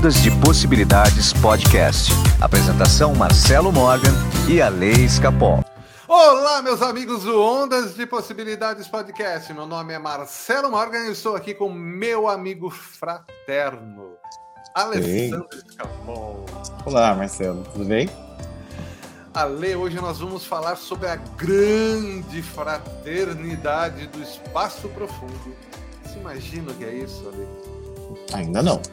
Ondas de Possibilidades Podcast. Apresentação Marcelo Morgan e Ale Escapol. Olá, meus amigos do Ondas de Possibilidades Podcast. Meu nome é Marcelo Morgan e estou aqui com meu amigo fraterno, Alessandro Escapol. Olá, Marcelo, tudo bem? Ale, hoje nós vamos falar sobre a grande fraternidade do espaço profundo. Você imagina o que é isso, Ale? Ainda não.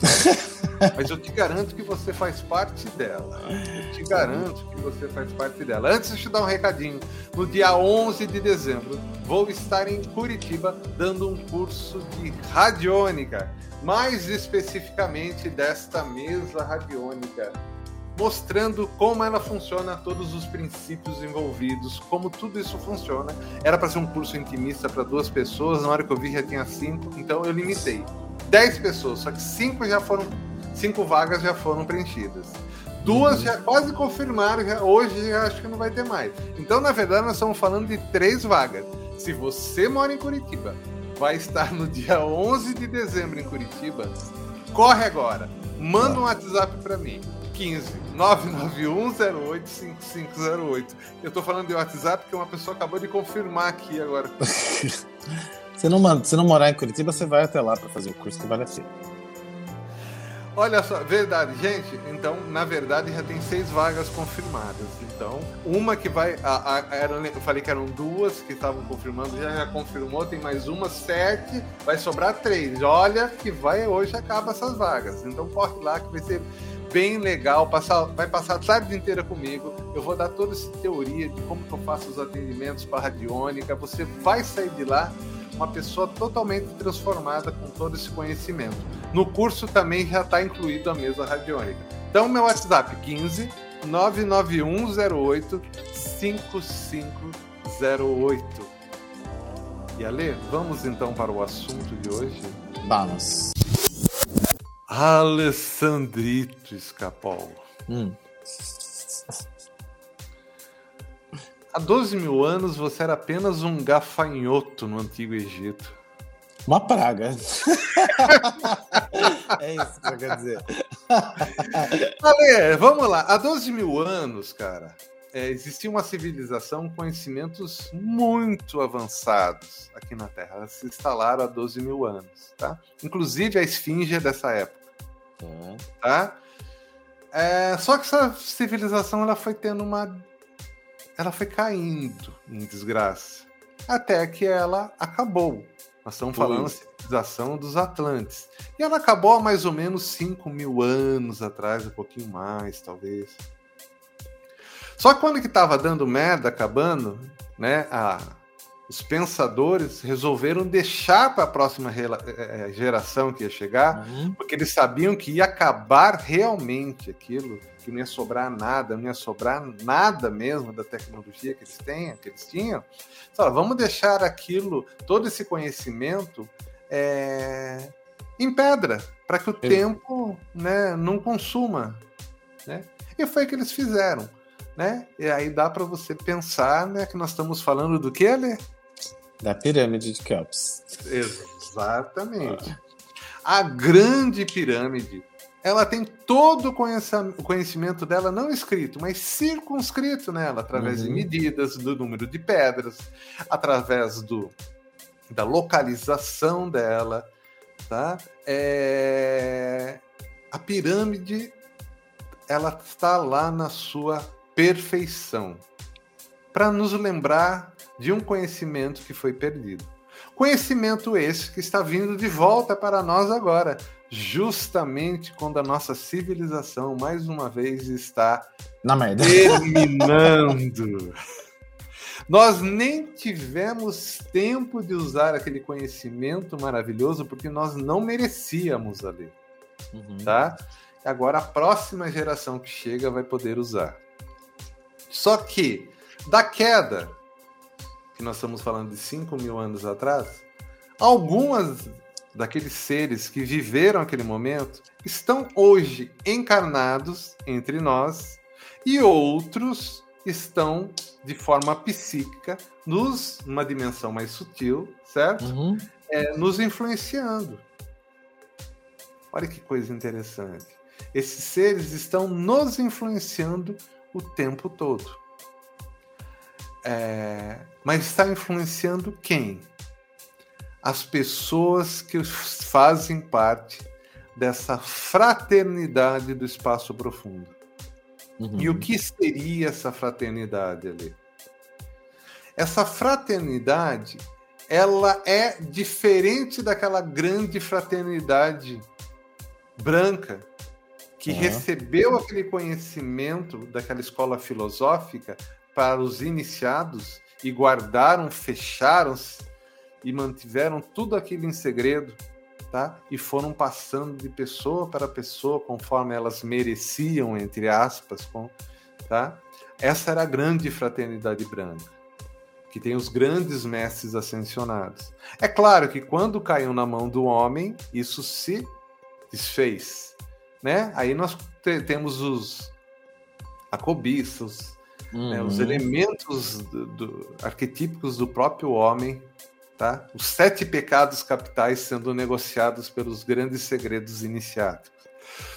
Mas eu te garanto que você faz parte dela. Eu te garanto que você faz parte dela. Antes de te dar um recadinho, no dia 11 de dezembro, vou estar em Curitiba dando um curso de radiônica, mais especificamente desta mesa radiônica, mostrando como ela funciona, todos os princípios envolvidos, como tudo isso funciona. Era para ser um curso intimista para duas pessoas, na hora que eu vi já tinha cinco, então eu limitei. 10 pessoas, só que cinco já foram, cinco vagas já foram preenchidas. Duas já quase confirmaram, já, hoje já acho que não vai ter mais. Então, na verdade, nós estamos falando de três vagas. Se você mora em Curitiba, vai estar no dia 11 de dezembro em Curitiba, corre agora. Manda um WhatsApp para mim. 15 991085508. Eu tô falando de WhatsApp porque uma pessoa acabou de confirmar aqui agora. Se não, se não morar em Curitiba, você vai até lá para fazer o curso que vale a pena. Olha só, verdade, gente. Então, na verdade, já tem seis vagas confirmadas. Então, uma que vai. A, a, era, eu falei que eram duas que estavam confirmando, já, já confirmou, tem mais uma, sete, vai sobrar três. Olha que vai hoje acaba essas vagas. Então, corre lá que vai ser bem legal. Passar, vai passar a tarde inteira comigo. Eu vou dar toda essa teoria de como que eu faço os atendimentos para radiônica. Você vai sair de lá uma pessoa totalmente transformada com todo esse conhecimento. No curso também já está incluído a mesa radiônica. Então, meu WhatsApp 15 99108 5508. E Ale, vamos então para o assunto de hoje? Vamos. Alessandrito Escapol. Hum. Há 12 mil anos você era apenas um gafanhoto no Antigo Egito. Uma praga. é isso que eu quero dizer. Ale, vamos lá. Há 12 mil anos, cara, é, existia uma civilização com conhecimentos muito avançados aqui na Terra. Elas se instalaram há 12 mil anos, tá? Inclusive a esfinge é dessa época, Hum. tá? É, só que essa civilização ela foi tendo uma ela foi caindo em desgraça. Até que ela acabou. Nós estamos falando da civilização dos Atlantes. E ela acabou há mais ou menos 5 mil anos atrás, um pouquinho mais, talvez. Só que quando que estava dando merda, acabando, né, a- os pensadores resolveram deixar para a próxima rela- eh, eh, geração que ia chegar Hum. porque eles sabiam que ia acabar realmente aquilo, que não ia sobrar nada, não ia sobrar nada mesmo da tecnologia que eles têm, que eles tinham. Falaram, vamos deixar aquilo, todo esse conhecimento é, em pedra, para que o É. tempo né, não consuma. Né? E foi o que eles fizeram. Né? E aí dá para você pensar né, que nós estamos falando do que, Lê? Da pirâmide de Kelps. Exatamente. A grande pirâmide, ela tem todo o conhecimento dela não escrito, mas circunscrito nela, através de Uhum. medidas, do número de pedras, através do, da localização dela, tá? É, A pirâmide, ela está lá na sua perfeição, para nos lembrar de um conhecimento que foi perdido. Conhecimento esse que está vindo de volta para nós agora, justamente quando a nossa civilização, mais uma vez, está Na merda. terminando. Nós nem tivemos tempo de usar aquele conhecimento maravilhoso porque nós não merecíamos ali, Uhum. tá? Agora a próxima geração que chega vai poder usar. Só que da queda, que nós estamos falando de 5 mil anos atrás, algumas daqueles seres que viveram aquele momento estão hoje encarnados entre nós e outros estão de forma psíquica, nos numa dimensão mais sutil, certo? Uhum. É, nos influenciando. Olha que coisa interessante. Esses seres estão nos influenciando o tempo todo. É, mas está influenciando quem? As pessoas que fazem parte dessa fraternidade do espaço profundo. Uhum. E o que seria essa fraternidade ali? Essa fraternidade, ela é diferente daquela grande fraternidade branca que uhum. recebeu aquele conhecimento daquela escola filosófica para os iniciados e guardaram, fecharam e mantiveram tudo aquilo em segredo, tá? E foram passando de pessoa para pessoa conforme elas mereciam, entre aspas, com, tá? Essa era a grande fraternidade branca, que tem os grandes mestres ascensionados. É claro que quando caiu na mão do homem, isso se desfez, né? Aí nós te temos os a cobiça, os, uhum. né, os uhum. elementos do, do, arquetípicos do próprio homem, tá? Os sete pecados capitais sendo negociados pelos grandes segredos iniciáticos.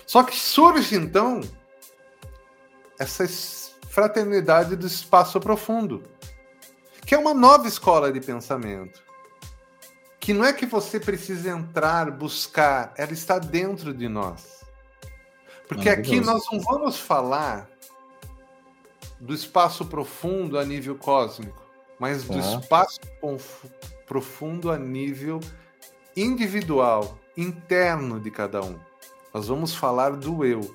Só que surge então essa fraternidade do espaço profundo, que é uma nova escola de pensamento que não é que você precisa entrar, buscar, ela está dentro de nós. Porque aqui nós não vamos falar do espaço profundo a nível cósmico, mas do tá. espaço profundo a nível individual, interno de cada um. Nós vamos falar do eu.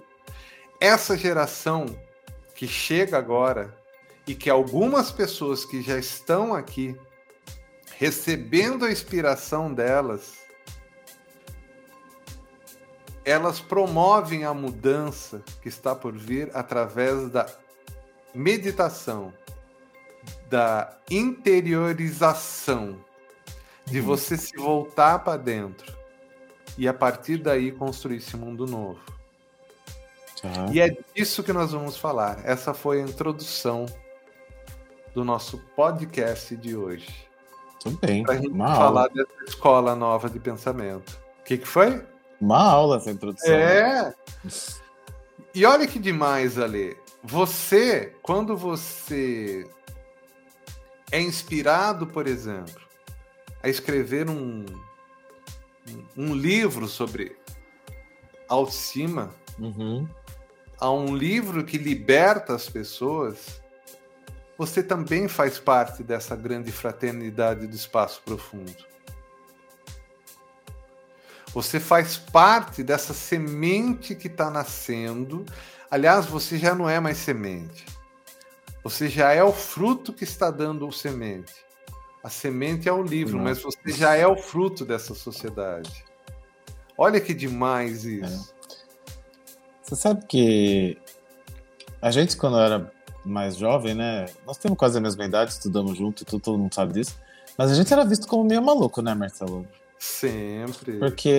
Essa geração que chega agora e que algumas pessoas que já estão aqui recebendo a inspiração delas, elas promovem a mudança que está por vir através da meditação, da interiorização, de uhum. você se voltar para dentro e a partir daí construir esse mundo novo. Tá. E é disso que nós vamos falar. Essa foi a introdução do nosso podcast de hoje. Tudo bem. Pra gente uma falar aula. dessa escola nova de pensamento. O que, que foi? Uma aula essa introdução. É. E olha que demais, Ale. Você, quando você é inspirado, por exemplo, a escrever um, um livro sobre autoestima, uhum. a um livro que liberta as pessoas, você também faz parte dessa grande fraternidade do espaço profundo. Você faz parte dessa semente que está nascendo. Aliás, você já não é mais semente. Você já é o fruto que está dando o semente. A semente é o livro, mas você já é o fruto dessa sociedade. Olha que demais isso. É. Você sabe que a gente, quando era mais jovem, né? Nós temos quase a mesma idade, estudamos junto e todo mundo sabe disso. Mas a gente era visto como meio maluco, né, Marcelo? Sempre. Porque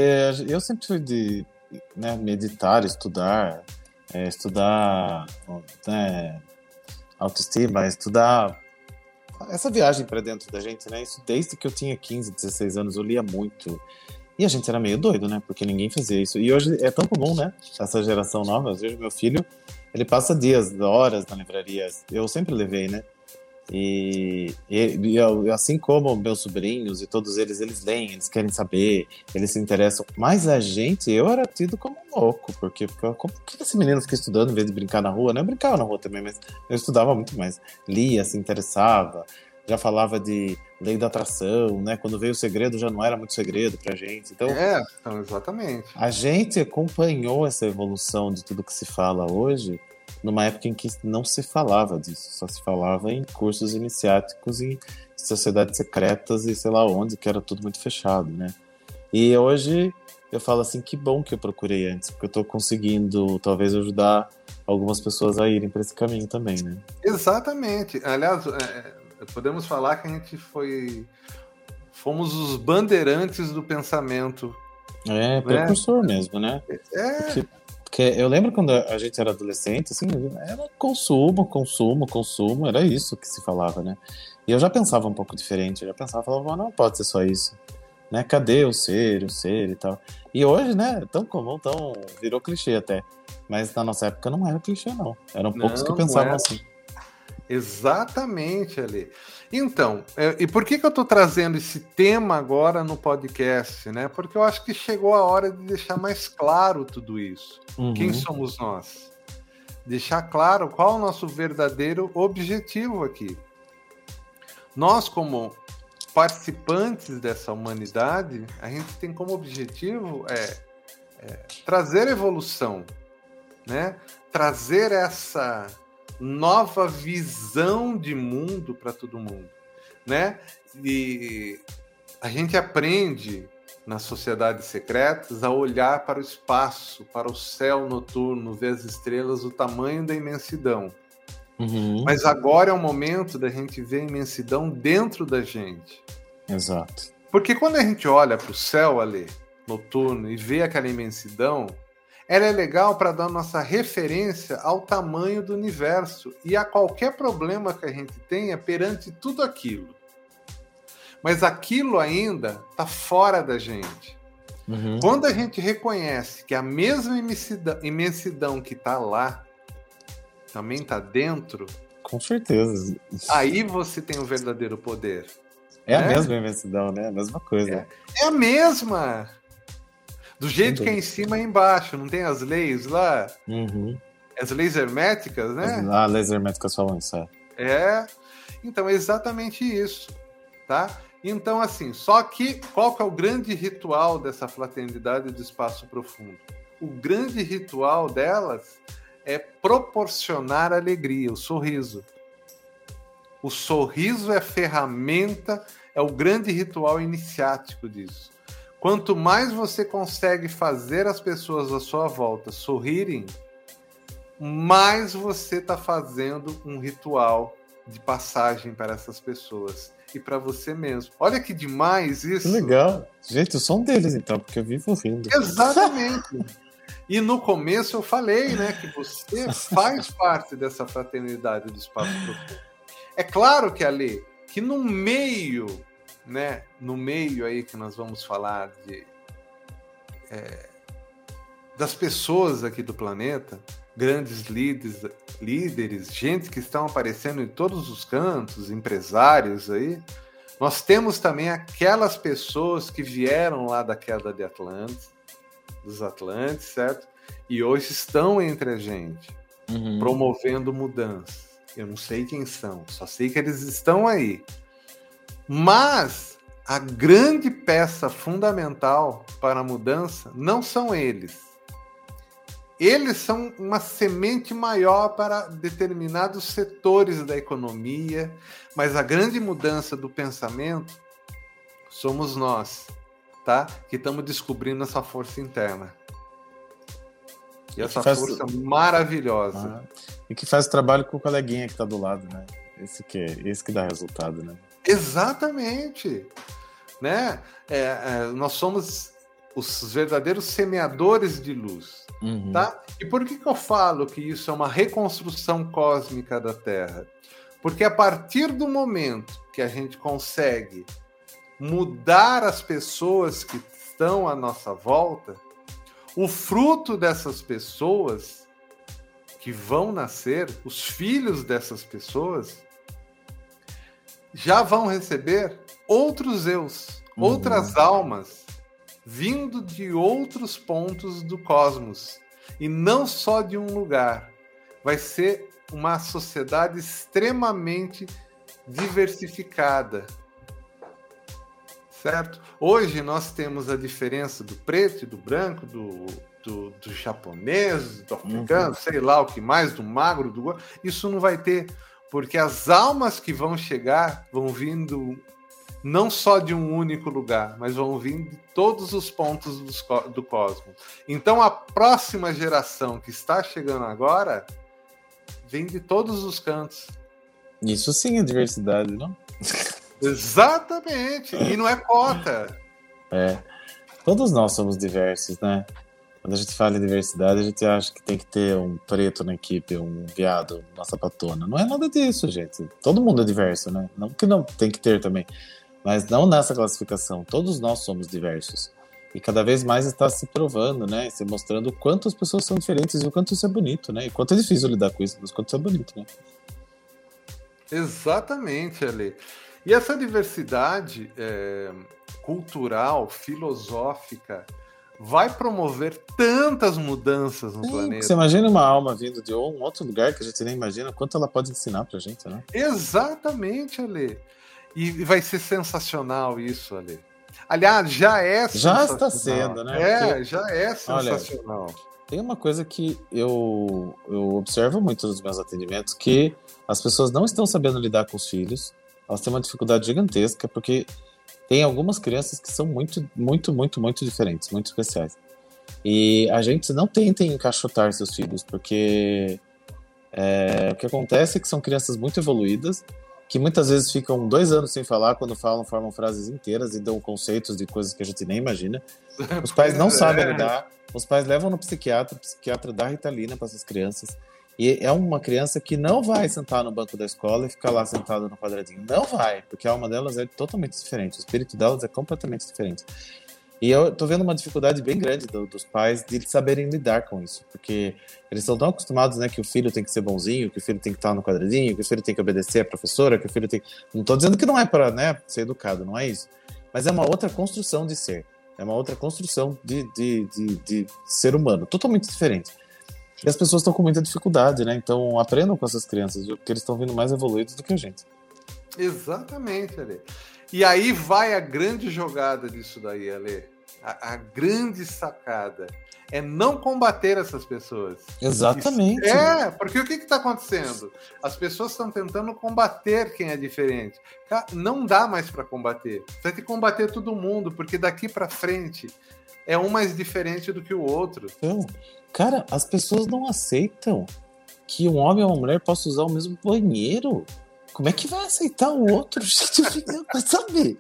eu sempre fui de né, meditar, estudar, é, estudar né, autoestima, estudar essa viagem para dentro da gente, né? Isso desde que eu tinha 15, 16 anos, eu lia muito. E a gente era meio doido, né? Porque ninguém fazia isso. E hoje é tão comum, né? Essa geração nova. Às meu filho ele passa dias, horas na livraria. Eu sempre levei, né? E, e, e, assim como meus sobrinhos e todos eles, eles leem, eles querem saber, eles se interessam. Mas a gente, eu era tido como louco, porque como que esse menino fica estudando em vez de brincar na rua? Não, eu brincava na rua também, mas eu estudava muito mais. Lia, se interessava, já falava de lei da atração, né? Quando veio o segredo já não era muito segredo pra gente. Então, é, então, exatamente. A gente acompanhou essa evolução de tudo que se fala hoje numa época em que não se falava disso, só se falava em cursos iniciáticos e sociedades secretas e sei lá onde, que era tudo muito fechado, né? E hoje eu falo assim, que bom que eu procurei antes, porque eu tô conseguindo talvez ajudar algumas pessoas a irem para esse caminho também, né? Exatamente. Aliás, é, podemos falar que a gente foi. Fomos os bandeirantes do pensamento. É, né? precursor mesmo, né? É. Porque, porque, eu lembro quando a gente era adolescente, assim, era consumo, consumo, consumo, era isso que se falava, né? E eu já pensava um pouco diferente, eu já pensava, falava, não pode ser só isso. né? Cadê o ser, o ser e tal. E hoje, né, tão comum, tão virou clichê até. Mas na nossa época não era clichê, não. Eram poucos Não, que pensavam assim. Exatamente, Ali. Então, é, e por que, que eu estou trazendo esse tema agora no podcast, né? Porque eu acho que chegou a hora de deixar mais claro tudo isso. Uhum. Quem somos nós? Deixar claro qual é o nosso verdadeiro objetivo aqui. Nós, como participantes dessa humanidade, a gente tem como objetivo é, é, trazer evolução, né? Trazer essa nova visão de mundo para todo mundo, né? E a gente aprende nas sociedades secretas a olhar para o espaço, para o céu noturno, ver as estrelas, o tamanho da imensidão. Uhum. Mas agora é o momento da gente ver a imensidão dentro da gente. Exato. Porque quando a gente olha para o céu ali, noturno, e vê aquela imensidão, ela é legal para dar nossa referência ao tamanho do universo e a qualquer problema que a gente tenha perante tudo aquilo. Mas aquilo ainda está fora da gente. Uhum. Quando a gente reconhece que a mesma imensidão, imensidão que está lá também está dentro, Com certeza. aí você tem o verdadeiro poder. É a É? mesma imensidão, né? A mesma coisa. É a mesma. Do jeito que é em cima e embaixo, não tem as leis lá, Uhum. as leis herméticas, né? As- Ah, laser métricas falam isso, é. É. Então é exatamente isso, tá? Então assim, só que qual que é o grande ritual dessa fraternidade do espaço profundo? O grande ritual delas é proporcionar alegria, o sorriso. O sorriso é ferramenta, é o grande ritual iniciático disso. Quanto mais você consegue fazer as pessoas à sua volta sorrirem, mais você está fazendo um ritual de passagem para essas pessoas e para você mesmo. Olha que demais isso. Legal. Gente, eu sou um deles, então, porque eu vivo rindo. Exatamente. E no começo eu falei, né, que você faz parte dessa fraternidade do espaço profundo. É claro que ali, que no meio, né, no meio aí que nós vamos falar de é, das pessoas aqui do planeta, grandes líderes, líderes, gente que estão aparecendo em todos os cantos, empresários aí. Nós temos também aquelas pessoas que vieram lá da queda de Atlantis, dos Atlantes, certo? E hoje estão entre a gente, Uhum. promovendo mudanças. Eu não sei quem são, só sei que eles estão aí. Mas a grande peça fundamental para a mudança não são eles. Eles são uma semente maior para determinados setores da economia, mas a grande mudança do pensamento somos nós, tá? Que estamos descobrindo essa força interna. E essa faz- força maravilhosa. Ah, E que faz trabalho com o coleguinha que tá do lado, né? Esse que, é- esse que dá resultado, né? Exatamente. Né? É, é, nós somos os verdadeiros semeadores de luz. Uhum. Tá? E por que, que eu falo que isso é uma reconstrução cósmica da Terra? Porque a partir do momento que a gente consegue mudar as pessoas que estão à nossa volta, o fruto dessas pessoas que vão nascer, os filhos dessas pessoas, já vão receber outros eus, Uhum. outras almas, vindo de outros pontos do cosmos. E não só de um lugar. Vai ser uma sociedade extremamente diversificada. Certo? Hoje nós temos a diferença do preto e do branco, do, do, do japonês, do africano, sei lá o que mais, do magro, do. Isso não vai ter, porque as almas que vão chegar vão vindo não só de um único lugar, mas vão vir de todos os pontos do cosmos. Então a próxima geração que está chegando agora vem de todos os cantos. Isso sim é diversidade, não? Exatamente. E não é cota. É. Todos nós somos diversos, né? Quando a gente fala em diversidade, a gente acha que tem que ter um preto na equipe, um viado, uma sapatona. Não é nada disso, gente. Todo mundo é diverso, né? Não que não tem que ter também. mas não nessa classificação. Todos nós somos diversos. E cada vez mais está se provando, né? Se mostrando o quanto as pessoas são diferentes e o quanto isso é bonito, né? E quanto é difícil lidar com isso, mas quanto isso é bonito, né? Exatamente, Ale. E essa diversidade é, cultural, filosófica, vai promover tantas mudanças no Sim, planeta. Você imagina uma alma vindo de um outro lugar que a gente nem imagina, quanto ela pode ensinar pra gente, né? Exatamente, Ale. E vai ser sensacional isso, Ale. Aliás, já é Já está sendo, né? É, Porque, já é sensacional. Olha, tem uma coisa que eu, eu observo muito nos meus atendimentos, que as pessoas não estão sabendo lidar com os filhos, elas têm uma dificuldade gigantesca, porque tem algumas crianças que são muito, muito, muito, muito diferentes, muito especiais. E a gente não tenta encaixotar seus filhos, porque é, o que acontece é que são crianças muito evoluídas, que muitas vezes ficam dois anos sem falar, quando falam, formam frases inteiras e dão conceitos de coisas que a gente nem imagina. Os pais não sabem lidar, os pais levam no psiquiatra, o psiquiatra dá ritalina para essas crianças. E é uma criança que não vai sentar no banco da escola e ficar lá sentada no quadradinho. Não vai, porque a alma delas é totalmente diferente, o espírito delas é completamente diferente. E eu tô vendo uma dificuldade bem grande do, dos pais de saberem lidar com isso, porque eles estão tão acostumados, né, que o filho tem que ser bonzinho, que o filho tem que estar no quadradinho, que o filho tem que obedecer a professora, que o filho tem. Não tô dizendo que não é para, né, ser educado, não é isso. Mas é uma outra construção de ser, é uma outra construção de, de, de, de ser humano, totalmente diferente. E as pessoas estão com muita dificuldade, né? Então aprendam com essas crianças, porque eles estão vindo mais evoluídos do que a gente. Exatamente, Ale. E aí vai a grande jogada disso daí, Ale. A, a grande sacada é não combater essas pessoas. Exatamente. Isso, é, porque o que está acontecendo? As pessoas estão tentando combater quem é diferente. Não dá mais para combater. Você tem que combater todo mundo, porque daqui para frente é um mais diferente do que o outro. Então, cara, as pessoas não aceitam que um homem ou uma mulher possa usar o mesmo banheiro. Como é que vai aceitar o outro? sabe?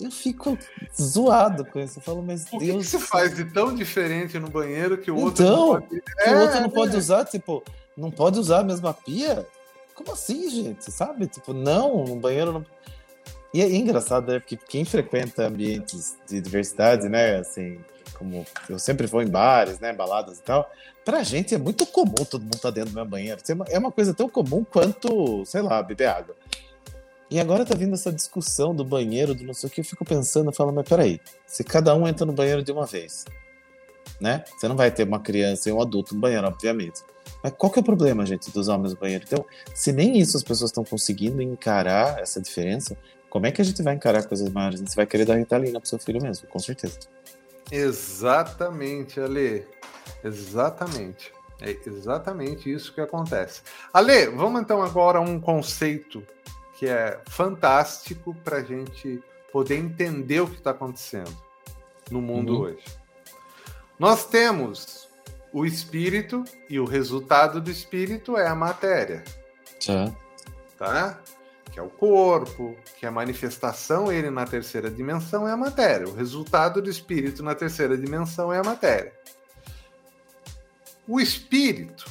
Eu fico zoado com isso. Eu falo, mas o Deus. O que, você faz de tão diferente no banheiro que o então, outro não pode... Que é, o outro não pode é. usar, tipo, não pode usar a mesma pia? Como assim, gente? Sabe? Tipo, não, no banheiro não. E é engraçado, né? Porque quem frequenta ambientes de diversidade, né? Assim, como eu sempre vou em bares, né? Baladas e tal. Pra gente é muito comum todo mundo estar tá dentro do meu banheiro. É uma coisa tão comum quanto, sei lá, beber água. E agora tá vindo essa discussão do banheiro, do não sei o que, eu fico pensando, eu falo, mas peraí, se cada um entra no banheiro de uma vez, né? Você não vai ter uma criança e um adulto no banheiro, obviamente. Mas qual que é o problema, gente, de usar o mesmo banheiro? Então, se nem isso as pessoas estão conseguindo encarar essa diferença, como é que a gente vai encarar coisas maiores? Você vai querer dar Ritalina pro seu filho mesmo, com certeza. Exatamente, Ale. Exatamente. É exatamente isso que acontece. Ale, vamos então agora a um conceito que é fantástico para a gente poder entender o que está acontecendo no mundo uhum. hoje. Nós temos o espírito e o resultado do espírito é a matéria. Tá. Tá? que é o corpo, que é a manifestação ele na terceira dimensão é a matéria. O resultado do espírito na terceira dimensão é a matéria. O espírito,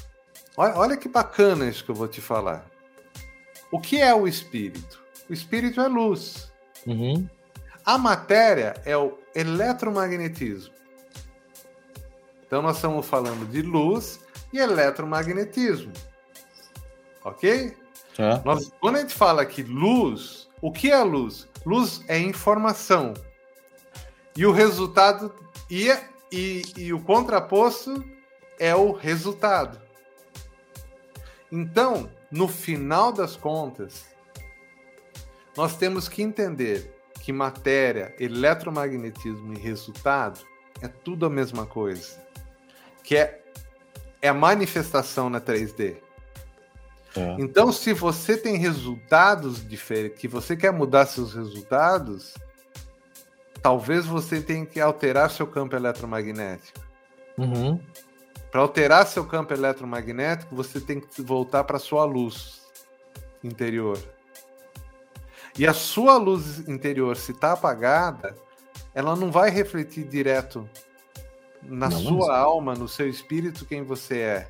olha, olha que bacana isso que eu vou te falar. O que é o espírito? O espírito é luz. Uhum. A matéria é o eletromagnetismo. Então nós estamos falando de luz e eletromagnetismo. Ok? É. Nós, quando a gente fala que luz, o que é luz? Luz é informação. E o resultado e, e, e o contraposto é o resultado. Então, no final das contas, nós temos que entender que matéria, eletromagnetismo e resultado é tudo a mesma coisa. Que é, é a manifestação na 3D. É. Então, se você tem resultados diferentes, que você quer mudar seus resultados, talvez você tenha que alterar seu campo eletromagnético. Uhum. Para alterar seu campo eletromagnético, você tem que voltar para sua luz interior. E a sua luz interior, se está apagada, ela não vai refletir direto na não, sua mas... alma, no seu espírito, quem você é.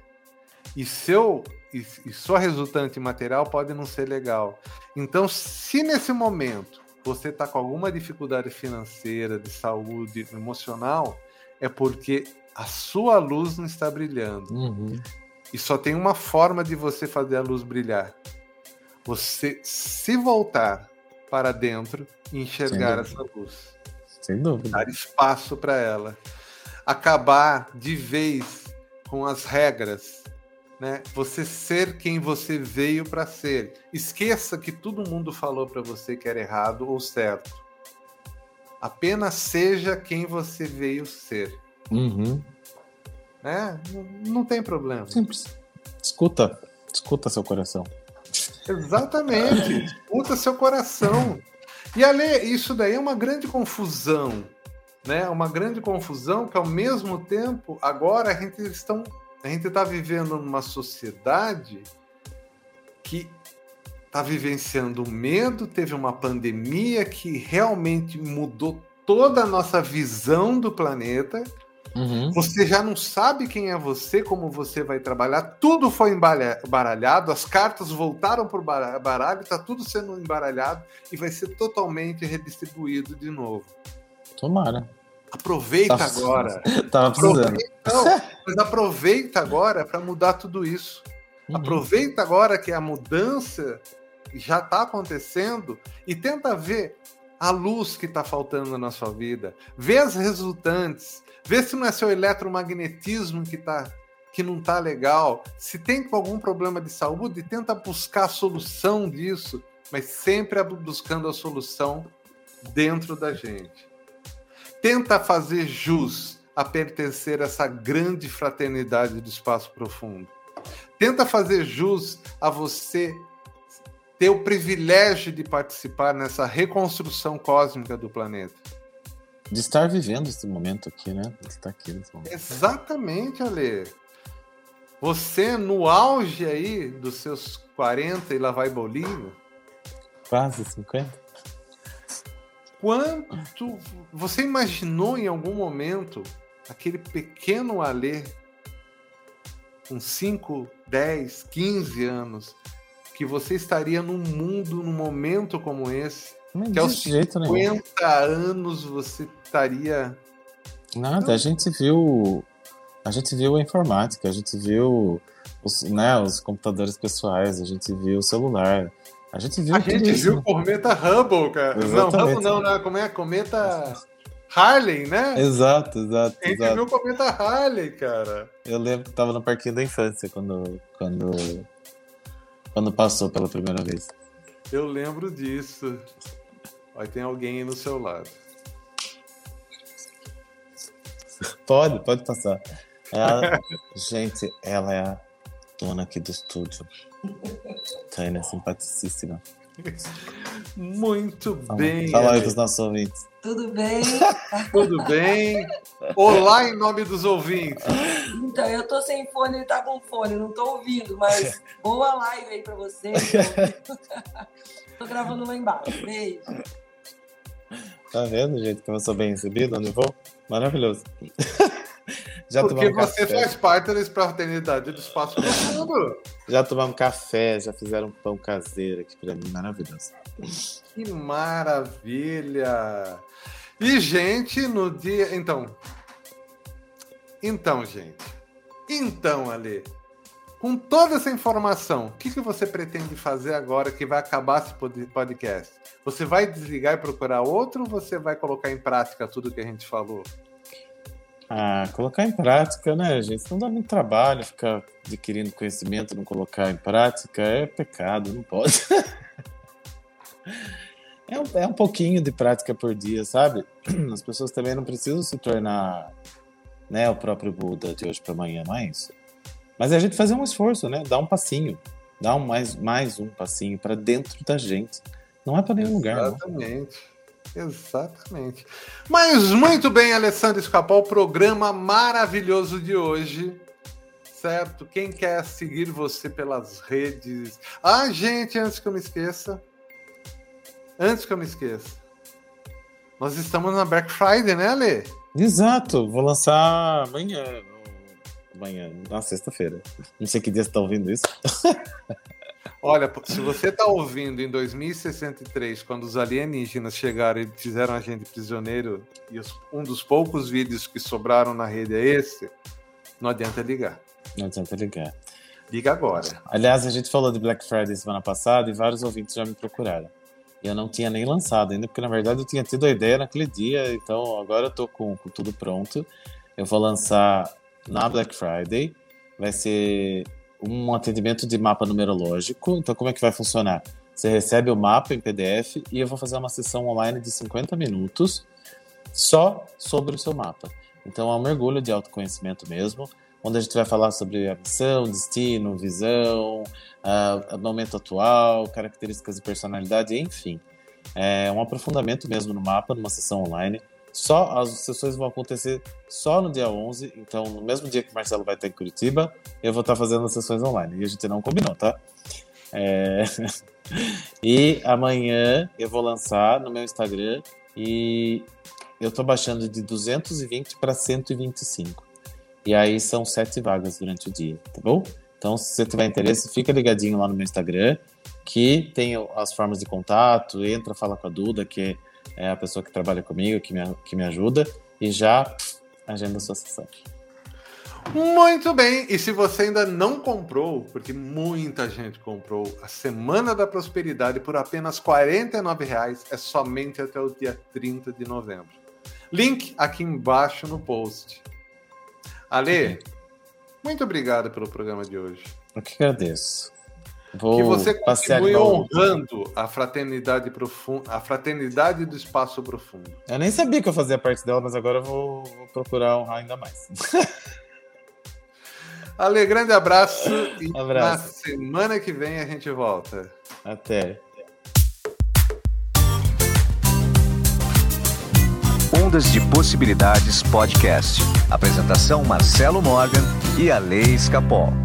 E seu e, e sua resultante material pode não ser legal. Então, se nesse momento você está com alguma dificuldade financeira, de saúde emocional, é porque a sua luz não está brilhando. Uhum. E só tem uma forma de você fazer a luz brilhar. Você se voltar para dentro e enxergar essa luz. Sem dúvida. Dar espaço para ela. Acabar de vez com as regras. Né? Você ser quem você veio para ser. Esqueça que todo mundo falou para você que era errado ou certo. Apenas seja quem você veio ser. Uhum. Né? Não, não tem problema. Simples. Escuta. Escuta seu coração. Exatamente. Escuta seu coração. E Ale, isso daí é uma grande confusão, né? Uma grande confusão que ao mesmo tempo agora a gente estão a gente está vivendo numa sociedade que está vivenciando medo, teve uma pandemia que realmente mudou toda a nossa visão do planeta Uhum. Você já não sabe quem é você, como você vai trabalhar, tudo foi embaralhado, as cartas voltaram para o baralho, está tudo sendo embaralhado e vai ser totalmente redistribuído de novo. Tomara. Aproveita tá, agora. Tava precisando. Não, mas aproveita agora para mudar tudo isso. Uhum. Aproveita agora que a mudança já está acontecendo e tenta ver a luz que está faltando na sua vida, vê as resultantes, Vê se não é seu eletromagnetismo que, tá, que não tá legal. Se tem algum problema de saúde, tenta buscar a solução disso, mas sempre buscando a solução dentro da gente. Tenta fazer jus a pertencer a essa grande fraternidade do espaço profundo. Tenta fazer jus a você ter o privilégio de participar nessa reconstrução cósmica do planeta de estar vivendo esse momento aqui, né? De estar aqui nesse momento. Exatamente, Ale. Você no auge aí dos seus 40 e lá vai bolinho. Quase 50. Quanto você imaginou em algum momento aquele pequeno Alê com 5, 10, 15 anos que você estaria num mundo, num momento como esse, Não que aos jeito 50 nenhum. anos você estaria. Nada, a gente viu. A gente viu a informática, a gente viu os, né, os computadores pessoais, a gente viu o celular. A gente viu. A gente isso, viu né? o cometa Hubble, cara. Exatamente. Não, Hubble não, né? Como é? Cometa Harley, né? Exato, exato. A gente exato. viu o cometa Harley, cara. Eu lembro que tava no parquinho da infância quando, quando, quando passou pela primeira vez. Eu lembro disso. Vai tem alguém aí no seu lado. Pode, pode passar. Ela, gente, ela é a dona aqui do estúdio. Tânia, simpaticíssima. Muito Fala, bem. fala aí pros nossos ouvintes. Tudo bem? Tudo bem? Olá em nome dos ouvintes. Então, eu tô sem fone, ele tá com fone, não tô ouvindo, mas boa live aí pra vocês. tô gravando lá embaixo. Beijo. Tá vendo, gente, como eu sou bem recebido onde vou? Maravilhoso. Já Porque você café, faz parte da fraternidade do espaço profundo. já tomamos café, já fizeram pão caseiro aqui pra mim, maravilhoso. Que maravilha! E, gente, no dia. Então. Então, gente. Então, Ale. Com toda essa informação, o que, que você pretende fazer agora que vai acabar esse pod- podcast? Você vai desligar e procurar outro ou você vai colocar em prática tudo que a gente falou? Ah, colocar em prática, né, gente? Não dá muito trabalho ficar adquirindo conhecimento, não colocar em prática, é pecado, não pode. É um, é um pouquinho de prática por dia, sabe? As pessoas também não precisam se tornar né, o próprio Buda de hoje para amanhã, não é. Mas é a gente fazer um esforço, né? Dar um passinho, dar um mais, mais um passinho para dentro da gente. Não é para nenhum lugar, não. Exatamente. Exatamente. Mas muito bem, Alessandro Escapol, o programa maravilhoso de hoje. Certo? Quem quer seguir você pelas redes. Ah, gente, antes que eu me esqueça. Antes que eu me esqueça. Nós estamos na Black Friday, né, Ale? Exato, vou lançar amanhã. Amanhã, na sexta-feira. Não sei que dia você tá ouvindo isso. Olha, se você está ouvindo em 2063, quando os alienígenas chegaram e fizeram a gente prisioneiro, e um dos poucos vídeos que sobraram na rede é esse, não adianta ligar. Não adianta ligar. Liga agora. Aliás, a gente falou de Black Friday semana passada e vários ouvintes já me procuraram. E eu não tinha nem lançado ainda, porque na verdade eu tinha tido a ideia naquele dia, então agora eu tô com, com tudo pronto. Eu vou lançar na Black Friday. Vai ser um atendimento de mapa numerológico. Então, como é que vai funcionar? Você recebe o mapa em PDF e eu vou fazer uma sessão online de 50 minutos só sobre o seu mapa. Então, é um mergulho de autoconhecimento mesmo, onde a gente vai falar sobre a missão, destino, visão, uh, momento atual, características de personalidade, enfim. É um aprofundamento mesmo no mapa, numa sessão online. Só as sessões vão acontecer só no dia 11, então no mesmo dia que o Marcelo vai estar em Curitiba, eu vou estar fazendo as sessões online. E a gente não combinou, tá? É... e amanhã eu vou lançar no meu Instagram e eu estou baixando de 220 para 125. E aí são sete vagas durante o dia, tá bom? Então, se você tiver interesse, fica ligadinho lá no meu Instagram, que tem as formas de contato, entra, fala com a Duda, que é é a pessoa que trabalha comigo, que me, que me ajuda, e já agenda sua sessão. Muito bem, e se você ainda não comprou, porque muita gente comprou a Semana da Prosperidade por apenas R$ 49,00, é somente até o dia 30 de novembro. Link aqui embaixo no post. Ale, muito obrigado pelo programa de hoje. Eu que agradeço. Vou que você continue honrando a fraternidade profunda, a fraternidade do espaço profundo. Eu nem sabia que eu fazia parte dela, mas agora eu vou, vou procurar honrar ainda mais. Ale, grande abraço e abraço. na semana que vem a gente volta. Até. Ondas de Possibilidades Podcast. Apresentação Marcelo Morgan e a Lei Escapol.